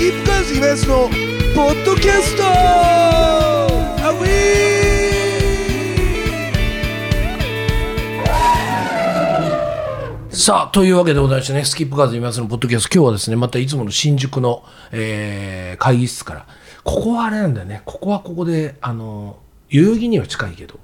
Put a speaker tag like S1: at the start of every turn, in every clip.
S1: キップカーズイベントのポッドキャスト。アウさあ、というわけでございましてね、スキップカーズ今すのポッドキャスト、今日はですね、またいつもの新宿の、えー、会議室から、ここはあれなんだよね、ここはここで、あの、代々木には近いけど、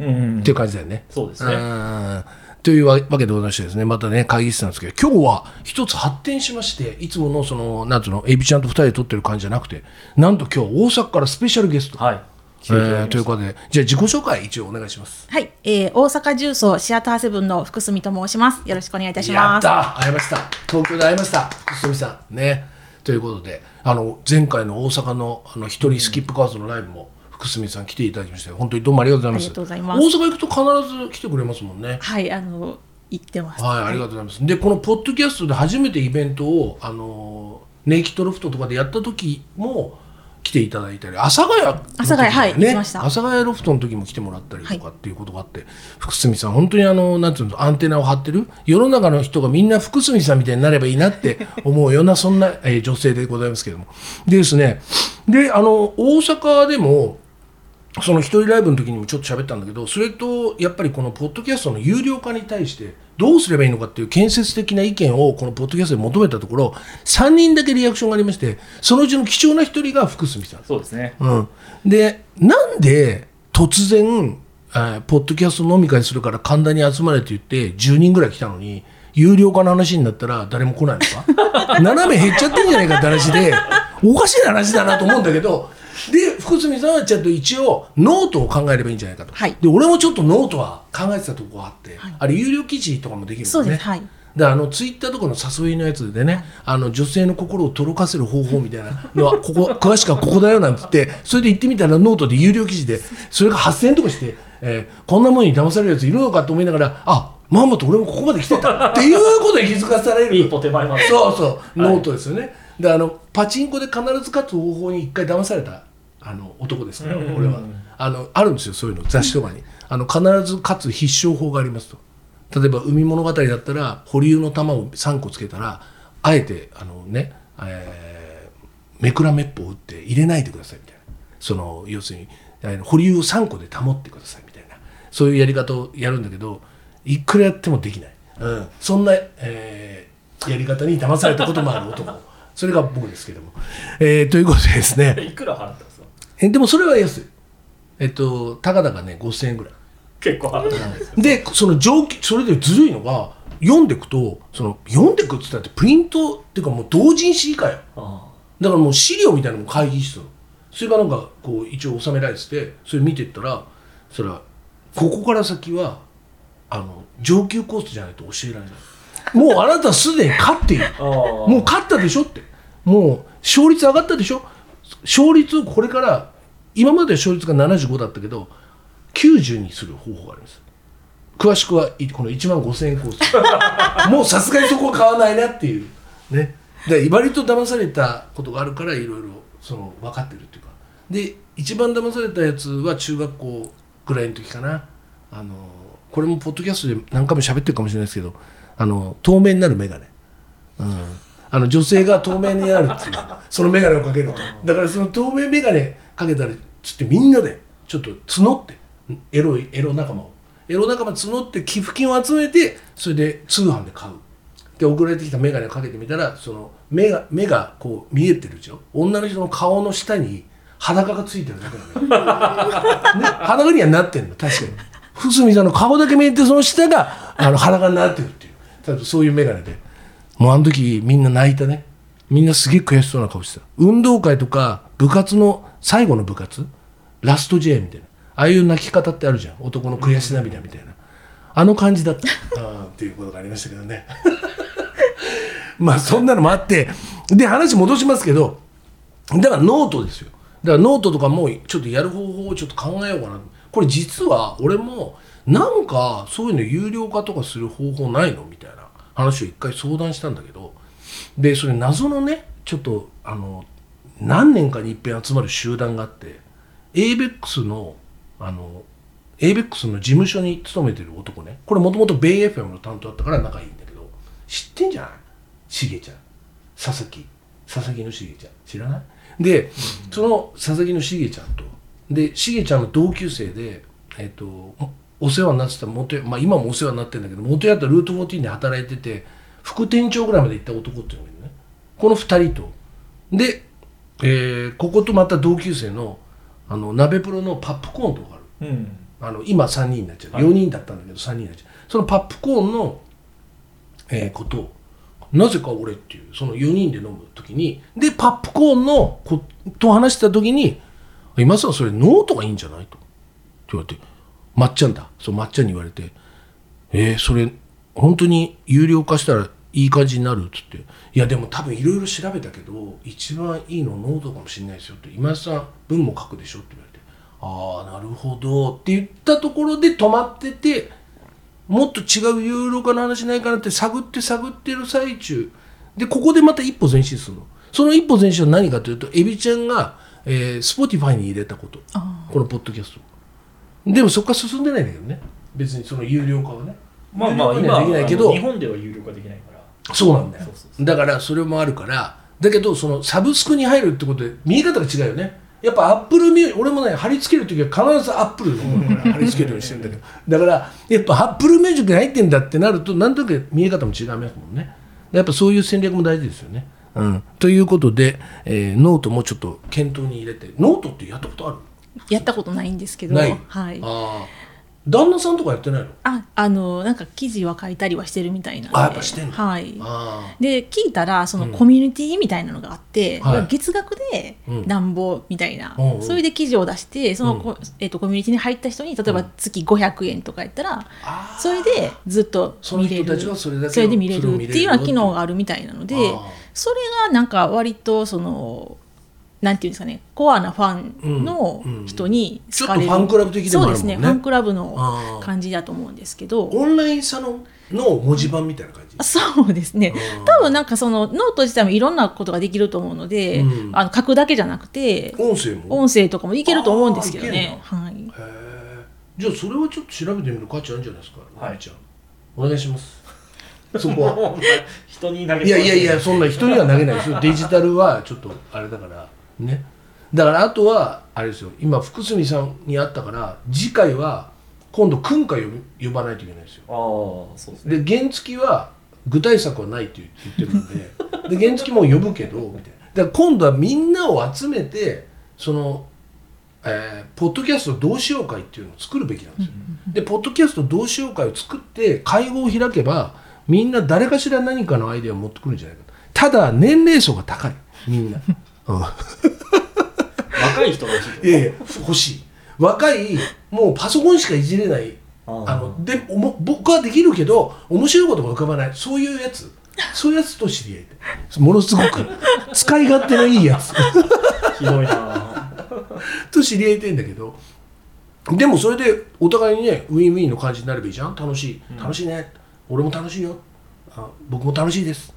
S2: うん
S1: っていう感じだよね。
S2: そうですね。
S1: んというわけでございましてですね、またね、会議室なんですけど、今日は一つ発展しまして、いつものその、なんつうの、エビちゃんと二人で撮ってる感じじゃなくて、なんと今日大阪からスペシャルゲスト。
S2: はい
S1: えーということで、じゃあ自己紹介一応お願いします。
S3: はい、えー、大阪重曹シアターセブンの福住と申します。よろしくお願いいたし
S1: や
S3: ます。
S1: った会いました東京で会いました堤さんねということであの前回の大阪のあの一人スキップカーズのライブも福住さん来ていただきまして本当にどうもありがとうございます大阪行くと必ず来てくれますもんね
S3: はい、あの言ってます。
S1: はい、ありがとうございます。で、このポッドキャストで初めてイベントを、あのー、ネイキッドロフトとかでやった時も来ていただいたり、阿佐ヶ谷
S3: 阿佐ヶ谷はい
S1: ね、
S3: 行きました
S1: 阿佐ヶ谷ロフトの時も来てもらったりとかっていうことがあって、福住さん、本当にあの、なんていうの、アンテナを張ってる、世の中の人がみんな福住さんみたいになればいいなって 思うような、そんな、えー女性でございますけども。でですね、で、あの、大阪でも、その一人ライブの時にもちょっと喋ったんだけどそれとやっぱりこのポッドキャストの有料化に対してどうすればいいのかっていう建設的な意見をこのポッドキャストで求めたところ3人だけリアクションがありましてそのうちの貴重な一人が福住さん、
S2: そうですね。
S1: うん、でなんで突然、えーポッドキャスト飲み会するから神田に集まれって言って10人ぐらい来たのに有料化の話になったら誰も来ないのか？斜め減っちゃってんじゃないかって話でおかしい話だなと思うんだけど で福住さんはちゃんと一応ノートを考えればいいんじゃないかと、
S3: はい。
S1: で俺もちょっとノートは考えてたとこがあって、あれ有料記事とかもできるんですね。
S3: そうです。はい。
S1: であのツイッターとかの誘いのやつでね、あの女性の心をとろかせる方法みたいなのは ここ詳しくはここだよなんて言ってそれで言ってみたらノートで有料記事でそれが8000円とかして、えーこんなものに騙されるやついるのかと思いながらあまんまと俺もここまで来てたっていうことに気づかされる。
S2: 一歩手前まで。
S1: そうそう。ノートですよね、であのパチンコで必ず勝つ方法に一回騙されたあの男ですから、俺は。あのあるんですよそういうの雑誌とかに。あの必ず勝つ必勝法がありますと。例えば海物語だったら保留の玉を3個つけたらあえてあのね、えーめくらめっぽを打って入れないでくださいみたいな。その要するにあの保留を3個で保ってくださいみたいな。そういうやり方をやるんだけどいくらやってもできない、うん、そんな、えーやり方に騙されたこともある男それが僕ですけども、えーということでですね。
S2: いくら払ったんですか？
S1: えでもそれは安い。えっとたかだかね5000円ぐらい。
S2: 結構払ったんですよ。
S1: でその上記それでずるいのが読んでいくとその読んでいくって言ったってプリントっていうかもう同人誌以下よ。
S2: あ
S1: だからもう資料みたいなのも会議室の。それがなんかこう一応収められててそれ見てったらそれはここから先はあの上級コースじゃないと教えられない。もうあなたすでに勝っている。
S2: あ。
S1: もう勝ったでしょってもう勝率上がったでしょ？勝率をこれから今まで勝率が75だったけど90にする方法があります。詳しくはいこの1万5000円コース。もうさすがにそこは買わないなっていう。ね。で割と騙されたことがあるからいろいろその分かってるっていうか。で一番騙されたやつは中学校ぐらいの時かな。あのこれもポッドキャストで何回も喋ってるかもしれないですけどあの透明になる眼鏡うん、あの女性が透明になるっていう。その眼鏡をかけるとだからその透明眼鏡かけたらつってみんなでちょっと募ってエロいエロ仲間をエロ仲間募って寄付金を集めてそれで通販で買うで送られてきた眼鏡をかけてみたらその目が目がこう見えてるでしょ女の人の顔の下に裸がついてるだけなの、ね、裸にはなってんの確かに。福住さんの顔だけ見えてその下があの裸になってる。っていうそういう眼鏡でもうあの時みんな泣いたね。みんなすげえ悔しそうな顔してた。運動会とか部活の最後の部活ラスト J みたいな。ああいう泣き方ってあるじゃん。男の悔し涙みたいな。あの感じだった。っていうことがありましたけどね。まあそんなのもあって。で話戻しますけどだからノートですよ。だからノートとかもちょっとやる方法をちょっと考えようかな。これ実は俺もなんかそういうの有料化とかする方法ないのみたいな話を一回相談したんだけどでそれ謎のねちょっとあの何年かに一遍集まる集団があって ABEX のあの ABEX の事務所に勤めてる男ねこれもともとベイ FM の担当だったから仲いいんだけど知ってんじゃない？しげちゃん。佐々木。佐々木のしげちゃん。知らない？で、その佐々木のしげちゃんと。でしげちゃんの同級生でえっ、とおお世話になってた元まあ今もお世話になってるんだけど元やったルート14で働いてて副店長ぐらいまで行った男っていうのがいるね。この2人と。で、えーこことまた同級生のあの鍋プロのパップコーンとかある。
S2: うん。
S1: あの今3人になっちゃう、
S2: はい。
S1: 4人だったんだけど3人になっちゃう。そのパップコーンの、えーこと。をなぜか俺っていうその4人で飲む時にでパップコーンのこと話した時に「今さんそれノートがいいんじゃない?」と。って言われて「まっちゃんだ」そうまっちゃんに言われて「えー、それ本当に有料化したらいい感じになる?」っつって「いやでも多分いろいろ調べたけど一番いいのノートかもしれないですよ」って「今井さん文も書くでしょ」って言われて「ああなるほど」って言ったところで止まっててもっと違う有料化の話ないかなって探って探ってる最中。でここでまた一歩前進するの。その一歩前進は何かというとエビちゃんが、えー、Spotify に入れたこと。このポッドキャストでもそこから進んでないんだけどね。別にその有料化はね。
S2: まあまあ
S1: 有料化には
S2: 今
S1: できないけど。
S2: あの日本では有料化できないから。
S1: そうなんだよ。
S2: そうそうそ
S1: だからそれもあるから。だけどそのサブスクに入るってことで見え方が違うよね。やっぱアップルミュ俺もね貼り付ける時は必ずアップルの方から貼り付けるようにしてるんだけど。だからやっぱアップルミュージックに入ってんだってなるとなんとなく見え方も違いますもんね。やっぱそういう戦略も大事ですよね、うん、ということで、えーノートもちょっと検討に入れて。ノートってやったことある？
S3: やったことないんですけど、はい。
S1: ああ旦那さんとかやってないの？
S3: あ、あのなんか記事は書いたりはしてるみたいなんで。
S1: あやっぱしてんだ
S3: はい。
S1: あ
S3: で聞いたらそのコミュニティみたいなのがあって、
S1: はい。
S3: 月額で
S1: うん。
S3: なんぼみたいな、
S1: うんうん。
S3: それで記事を出してその
S1: うん。
S3: コ,、えっとコミュニティに入った人に例えば月500円とかやったら、それでずっと見れる。
S1: それ
S3: で見れ
S1: る
S3: るっていう。ような機能があるみたいなのでそれがなんか割とそのなんていうんですかねコアなファンの人に好かれる、
S1: ちょっとファンクラブ的でもあるもんね。
S3: そうですねファンクラブの感じだと思うんですけど。
S1: オンラインサロンの文字版みたいな感じ？
S3: そうですね。
S1: うん
S3: 多分なんかそのノート自体もいろんなことができると思うので、
S1: うん。
S3: あの書くだけじゃなくて
S1: 音声も？
S3: 音声とかもいけると思うんですけどね。
S1: け
S3: はい、
S1: へえじゃあそれはちょっと調べてみる価値あるんじゃないですか？
S2: はい。
S1: みちゃん。お願いします。そこは。
S2: 人に投げ
S1: いやいやいやそんな人には投げないですよ。デジタルはちょっとあれだからね。だからあとはあれですよ。今福住さんに会ったから次回は今度訓歌呼ばないといけないですよ。
S2: ああそうですね。
S1: で原付は具体策はないって言ってるんでで原付も呼ぶけどみたいな。だから今度はみんなを集めてその、えーポッドキャスト同志会っていうのを作るべきなんですよ。でポッドキャスト同志会を作って会合を開けばみんな誰かしら何かのアイデアを持ってくるんじゃないかただ年齢層が高い。みんな。うん
S2: 若い人が欲しい
S1: いやいや欲しい。若いもうパソコンしかいじれない。
S2: あ
S1: のでおも僕はできるけど面白いことが浮かばない。そういうやつ。そういうやつと知り合いたいものすごく使い勝手のいいやつ。
S2: ひどいな。
S1: と知り合いたいんだけど。でもそれでお互いにねウィンウィンの感じになればいいじゃん。楽しい。楽しいね、俺も楽しいよ。あ僕も楽しいです。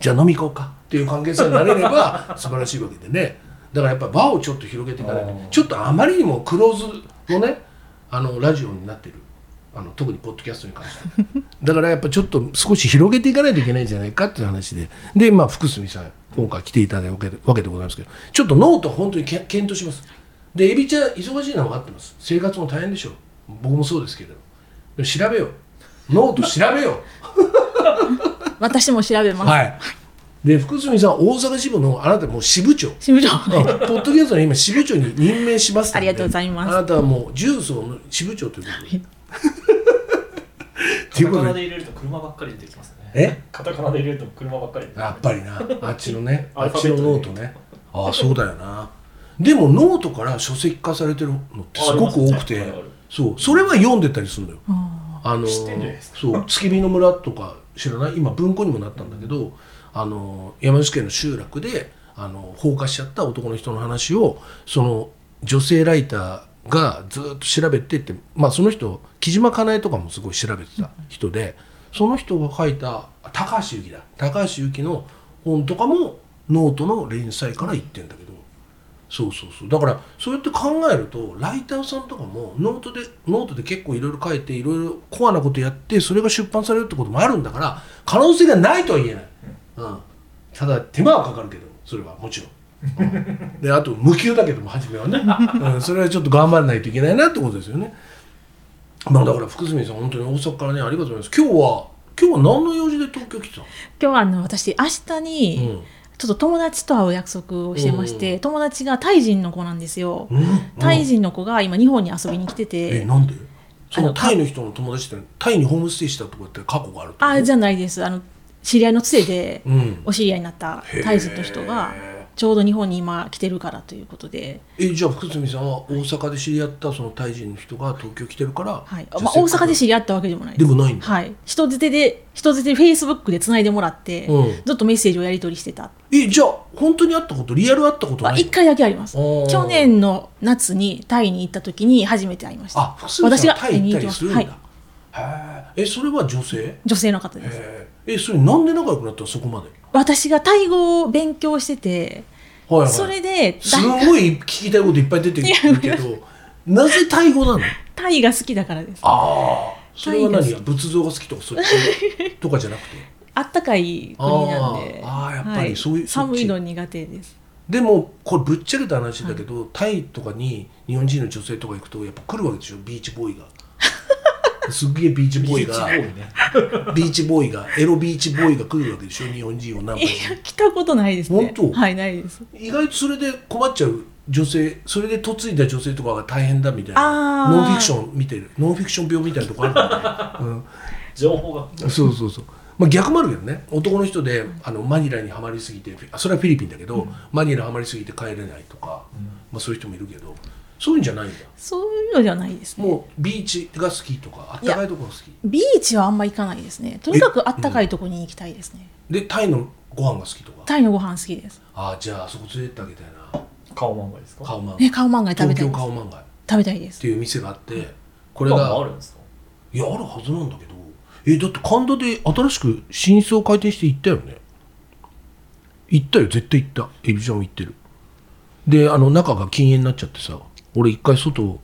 S1: じゃあ飲み行こうか。っていう関係性になれれば素晴らしいわけでねだからやっぱ場をちょっと広げていかないとちょっとあまりにもクローズのねあのラジオになってるあの特にポッドキャストに関して だからやっぱちょっと少し広げていかないといけないんじゃないかっていう話で。でまあ福住さん今回来ていただいたわけでわけでございますけど。ちょっとノート本当にけ検討します。でエビちゃん忙しいのは分かってます。生活も大変でしょう。僕もそうですけれど調べよう。ノート調べよ
S3: 私も調べます。
S1: うはいで福住さん大阪支部のあなたもう支部長。
S3: 支部長。
S1: あポッドキャストの今支部長に任命します
S3: ありがとうございます。
S1: あなたはもう重曹の支部長と いうことで。
S2: カタカナで入れると車ばっかり出てきますね。
S1: え？
S2: カタカナで入れると車ばっかり出てきます
S1: やっぱりな。あっちのねあっちのノートね。ああそうだよな。でもノートから書籍化されてるのってすごく多くて、そう。それは読んでたりするのよ。
S3: あ
S1: あのそう。つけびの村とか知らない？今文庫にもなったんだけどあの山梨県の集落であの放火しちゃった男の人の話をその女性ライターがずっと調べてって、まあ、その人木嶋佳苗とかもすごい調べてた人でその人が書いた高橋ユキだ高橋ユキの本とかもノートの連載からいってんだけどそうそうそう。だからそうやって考えるとライターさんとかもノートでノートで結構いろいろ書いていろいろコアなことやってそれが出版されるってこともあるんだから可能性がないとは言えない、うん、ただ手間はかかるけどそれはもちろん。うんであと無給だけども初めはね、うん、それはちょっと頑張らないといけないなってことですよね。まあだから福住さん本当に大阪からねありがとうございます。今日は今日は何の用事で東京来てたの？
S3: 今日はあの私明日にちょっと友達と会う約束をしてまして、友達がタイ人の子なんですよ。
S1: うん。うん
S3: タイ人の子が今日本に遊びに来てて、
S1: えなんで？そのタイの人の友達ってタイにホームステイしたとかって過去がある
S3: あじゃないです。あの知り合いのつてで
S1: うん。
S3: お知り合いになったタイ人の人がちょうど日本に今来てるからということで、
S1: えじゃあ福住さんは大阪で知り合ったそのタイ人の人が東京来てるから、
S3: はい。まあ大阪で知り合ったわけでもない
S1: でもないんだ、
S3: はい。人づてで人づてでフェイスブックでつないでもらって、
S1: うん
S3: ずっとメッセージをやり取りしてた。
S1: えじゃあ本当に会ったことリアル会ったことない
S3: あ一回だけあります。去年の夏にタイに行った時に初めて会いました。
S1: あ福住さんはタイ行ったり
S3: 私が
S1: するんだ、
S3: はい
S1: へええそれは女性？へ
S3: 女性の方です。
S1: ええそれなんで仲良くなったの？そこまで。
S3: 私がタイ語を勉強してて、
S1: はいはい。
S3: それです
S1: ごい聞きたいこといっぱい出てくるけどなぜタイ語なの？
S3: タイが好きだからです。
S1: ああそれは何？仏像が好きとかそっちとかじゃなくて？
S3: あったかい国なんで。
S1: あーあーやっぱりそういうそっち。
S3: 寒いの苦手です。
S1: でもこれぶっちゃけた話だけど、タイとかに日本人の女性とか行くとやっぱ来るわけでしょ？ビーチボーイが。すっげえビーチボーイが。
S2: ビーチボーイね
S1: ビーチボーイがエロビーチボーイが来るわけでしょ？日本人をナンパ
S3: い
S1: し
S3: や、来たことないですね。
S1: 本当？
S3: はい、ないです。
S1: 意外とそれで困っちゃう女性それで嫁いだ女性とかが大変だみたいな。ノンフィクション見てる。ノンフィクション病みたいなとこあるからね、
S2: 情報が。
S1: うん、そうそうそう。まあ逆もあるけどね。男の人であのマニラにはまりすぎてあそれはフィリピンだけど、マニラはまりすぎて帰れないとか、まあ、そういう人もいるけどそういうんじゃないんだ。
S3: そういうのじゃないですね。
S1: もうビーチが好きとかあったかいところが好き。
S3: ビーチはあんま行かないですね。とにかくあったかいとこに行きたいですね。
S1: でタイのご飯が好きとか？
S3: タイのご飯好きです。
S1: ああじゃああそこ連れてってあげたいな。
S2: 顔漫画ですか？
S1: カオマン
S3: ね、カオマンガイ食べ
S1: 東
S3: たいです。
S1: 京カオマンガイ。っ
S3: 食べたいです。
S1: て。いう店があってこれ
S2: 今
S1: が
S2: もあるんですか？
S1: いやあるはずなんだけど。えだって神田で新しく新装開店して行ったよね？行ったよ絶対行った。エビちゃんも行ってる。であの中が禁煙になっちゃってさ俺一回外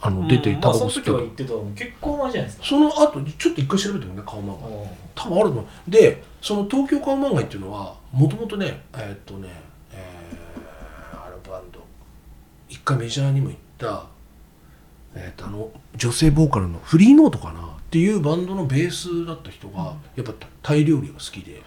S1: あの出て
S2: うん
S1: タバ
S2: まあその時
S1: コ吸ったの
S2: は言ってたの結構前じゃないですか。
S1: その後ちょっと一回調べてもね顔漫画
S2: あ
S1: 多分あると思うでその東京顔漫画っていうのはもともとねえーっとねえーあのバンド。一回メジャーにも行ったえーっとあの女性ボーカルのフリーノートかな？っていうバンドのベースだった人がやっぱタイ料理が好きで。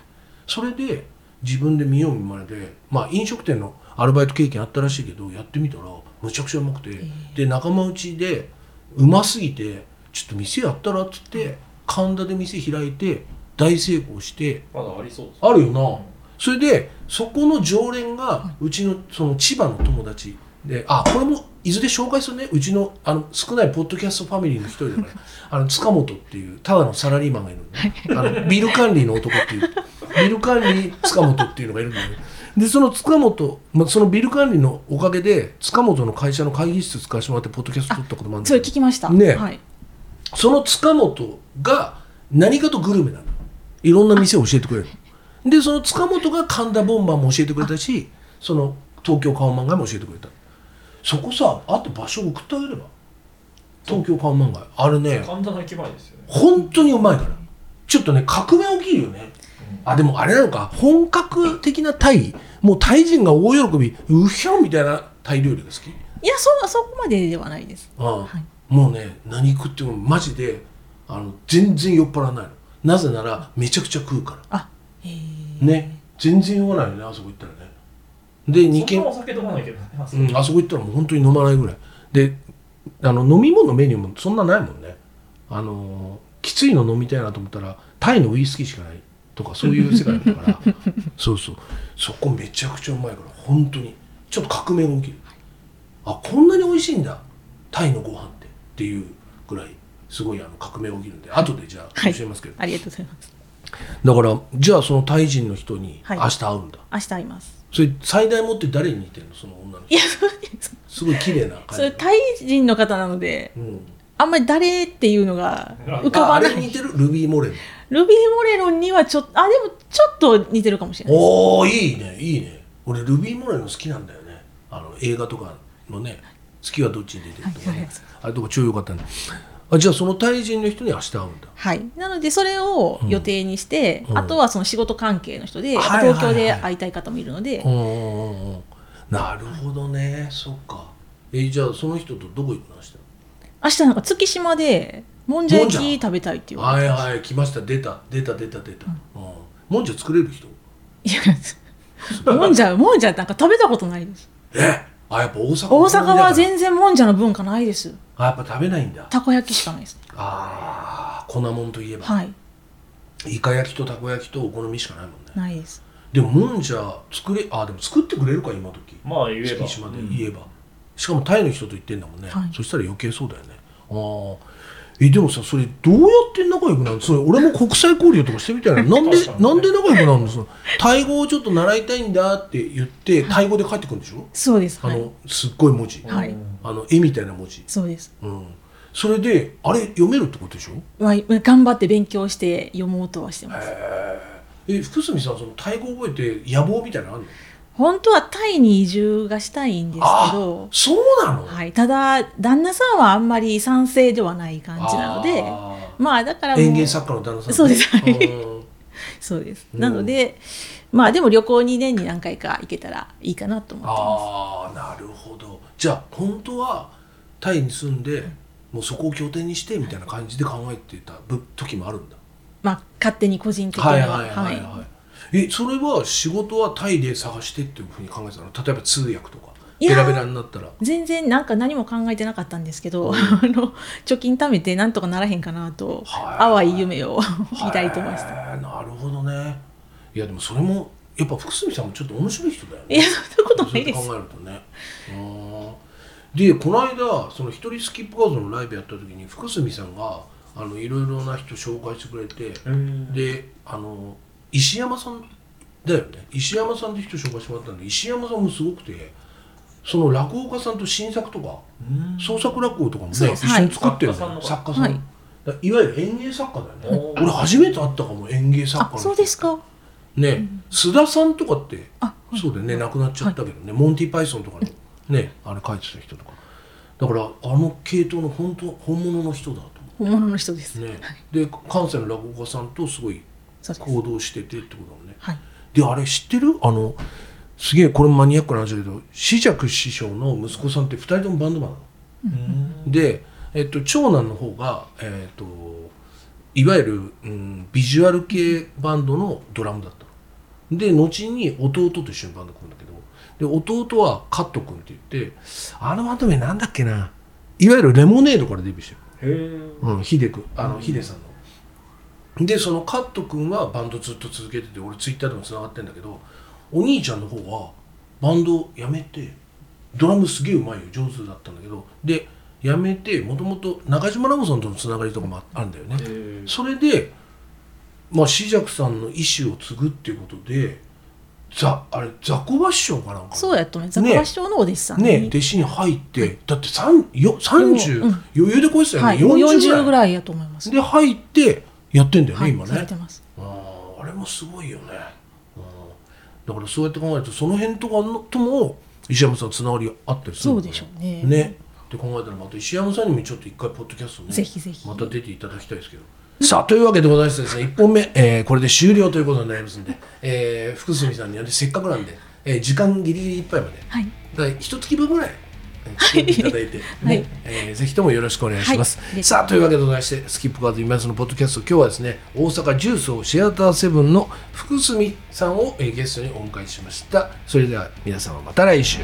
S1: それで自分で見よう見まねでまあ飲食店のアルバイト経験あったらしいけどやってみたらむちゃくちゃうまくて、で仲間内でうますぎてちょっと店やったらっつって神田で店開いて大成功して
S2: まだありそうです
S1: あるよな、それでそこの常連がうちのその千葉の友達であこれもいずれ紹介するね。うちのあの少ないポッドキャストファミリーの一人だからあの塚本っていうただのサラリーマンがいるのね。あのビル管理の男っていうビル管理塚本っていうのがいるんだよね。でその塚本、まあ、そのビル管理のおかげで塚本の会社の会議室使わせてもらってポッドキャスト撮ったこともあるんだ
S3: それ聞きました。
S1: ね
S3: はい。
S1: その塚本が何かとグルメなの。いろんな店を教えてくれるでその塚本が神田ボンバーも教えてくれたしその東京カオマンガイも教えてくれた。そこさあと場所送ってあげれば。東京カオマンガイ。あれね。
S2: 神田の駅前ですよね。
S1: 本当にうまいから。ちょっとね革命起きるよねあでもあれなのか。本格的なタイ。もうタイ人が大喜び。うひょんみたいなタイ料理が好き。
S3: いや、そ、そこまでではないです。
S1: ああ。
S3: はい。
S1: もうね何食ってもマジであの全然酔っ払わないの。なぜならめちゃくちゃ食うか
S3: あ、へえ。
S1: らね。全然酔わないよねあそこ行ったらね。で2軒。
S2: そんなお酒飲まないけどねあそこ
S1: うん、あそこ行ったらもう本当に飲まないぐらい。であの飲み物メニューもそんなないもんね。あのーきついの飲みたいなと思ったらタイのウイスキーしかないとかそういう世界だから。そうそう。そこめちゃくちゃうまいから本当に。ちょっと革命が起きる。あこんなに美味しいんだ。タイのご飯って。っていうぐらいすごいあの革命が起きるんで。後でじゃあ
S3: はい。
S1: 教えますけど、
S3: ありがとうございます。
S1: だからじゃあそのタイ人の人に
S3: はい。
S1: 明日会うんだ、
S3: 明日会います。
S1: それ最大持って誰に似てるの？その女の人。
S3: いや、そうです。
S1: すごい綺麗な
S3: タイ人の方なので、
S1: うん。
S3: あんまり誰っていうのが浮か
S1: ああ
S3: ばない。
S1: れに似てる？ルビー・モレノ
S3: ルビー・モレロンにはちょっと、あ、でもちょっと似てるかもしれない。
S1: おおいいね。いいね。俺ルビー・モレノ好きなんだよね。あの映画とかのね「月はどっちに出てる」とかね、
S3: はいはい
S1: あれとか超良かったねあじゃあそのタイ人の人に明日会うんだ。
S3: はい、なのでそれを予定にして、
S1: うん。
S3: あとはその仕事関係の人で、
S1: はいはいはい。
S3: 東京で会いたい方もいるので、
S1: うんうんうんうん。なるほどね。そっか。えじゃあその人とどこ行くの明日？
S3: 明日なんか月島でもんじゃ焼き食べたいって言われて。
S1: はいはい来ました。出た。出た出た出た、うん。もんじゃ作れる人？
S3: いやもんじゃもんじゃなんか食べたことないです。
S1: え？あやっぱ大阪
S3: 大阪は
S1: 然
S3: 全然もんじゃの文化ないです。
S1: あやっぱ食べないんだ。
S3: たこ焼きしかないです。
S1: ああ粉もんといえば、
S3: はい。
S1: イカ焼きとたこ焼きとお好みしかないもんね。
S3: ないです。
S1: でももんじゃ作れあでも作ってくれるか今時。
S2: まあ言えば。
S1: 月島で言えば、しかもタイの人と言ってんだもんね、
S3: はい。
S1: そしたら余計そうだよね。ああえでもさそれどうやって仲良くなるの？それ俺も国際交流とかしてみたいな。なんでなんで仲良くなるの？そのタイ語をちょっと習いたいんだって言ってタイ語で帰ってくるんでしょ、
S3: そうです。はい。
S1: あのすっごい文字、
S3: はい。
S1: あの絵みたいな文字、
S3: そうです。
S1: うん、それであれ読めるってことでしょ？
S3: まあ頑張って勉強して読もうとはしてます。
S1: え福住さんそのタイ語覚えて野望みたいなのあるの？
S3: 本当はタイに移住がしたいんですけど
S1: そうなの、
S3: はい、ただ旦那さんはあんまり賛成ではない感じなので
S1: あ
S3: まあだから
S1: 園芸作家の旦那さん、
S3: そうです。はい
S1: うん。
S3: そうです、
S1: うん
S3: なのでまあでも旅行に年に何回か行けたらいいかなと思ってます。
S1: ああなるほど。じゃあ本当はタイに住んでもうそこを拠点にしてみたいな感じで考えてたぶ時もあるんだ。
S3: まあ勝手に個人的には
S1: はいはいはい。はい、えそれは仕事はタイで探してっていうふうに考えてたの？例えば通訳とかベラベラになったら。
S3: 全然なんか何も考えてなかったんですけど、あの貯金貯めてなんとかならへんかなと
S1: はい。
S3: 淡い夢を抱いてました。
S1: なるほどね。いやでもそれもやっぱ福住さんもちょっと面白い人だよね。
S3: いやそんなことないです。
S1: 考えるとね。うんでこの間その一人スキップカードのライブやった時に福住さんがあのいろいろな人紹介してくれて、
S2: うん。
S1: であの石山さんだよね。石山さんって人紹介してもらったんで石山さんもすごくてその落語家さんと新作とか
S2: うん。
S1: 創作落語とかもね一緒に作ってるんだよ、
S2: はい
S1: 作家さん、
S3: はい。
S1: だいわゆる演芸作家だよね。俺初めて会ったかも演芸作家
S3: あ
S1: の人。
S3: そうですか。
S1: ね、須田さんとかって
S3: あはい。
S1: そうだよね亡くなっちゃったけどね、モンティ・パイソンとかのねあれ書いてた人とか。だからあの系統の本当本物の人だと
S3: 本物の人です、
S1: 思うねで関西の落語家さんとすごい行動しててってことだもんね。
S3: はい。
S1: であれ知ってる？あのすげえこれマニアックな話だけど紫尺師匠の息子さんって2人ともバンドマンなの。
S2: うん。
S1: で、えっと、長男の方が、えっと、いわゆる、うん、ビジュアル系バンドのドラムだったの。で後に弟と一緒にバンド組むんだけどで弟はカット君って言ってあのバンド名なんだっけな。いわゆるレモネードからデビューしてる。
S2: へえ
S1: うん、ヒデ君。あのヒデさんの。でそのカット君はバンドずっと続けてて俺ツイッターでもつながってんだけどお兄ちゃんの方はバンド辞めてドラムすげえうまいよ上手だったんだけどで辞めてもともと中島ラモさんとのつながりとかもあるんだよね。それでまあ紫尺さんの意思を継ぐっていうことでザあれザコバ師匠かなんか
S3: そうやと思いますザコバ師匠のお弟子さんに、
S1: ね弟子に入って、だって三よ30、
S3: うん。
S1: 余裕で超えてたよね、
S3: はい、もう
S1: 40
S3: 40
S1: ぐらい。
S3: ぐらいやと思います。
S1: で入ってやってんだよね、
S3: はい
S1: 今ね。
S3: されてます。
S1: あーあれもすごいよね、うん。だからそうやって考えるとその辺とかのとも石山さんつながりあったりするのかな
S3: そうでしょうね。
S1: ね。って考えたらまた石山さんにもちょっと一回ポッドキャストね
S3: ぜひぜひ。
S1: また出ていただきたいですけど。さあというわけでございましてですね1本目、えーこれで終了ということになりますんで、えー福住さんにはねせっかくなんで、えー時間ギリギリいっぱいまで。
S3: はい。
S1: だから一月分ぐらいえー作っていただいて、ね
S3: はい
S1: えーぜひともよろしくお願いします。
S3: はい
S1: さあというわけでございましてスキップカード今津のポッドキャスト今日はですね大阪ジュースをシアターセブンの福住さんを、えーゲストにお迎えしました。それでは皆様また来週。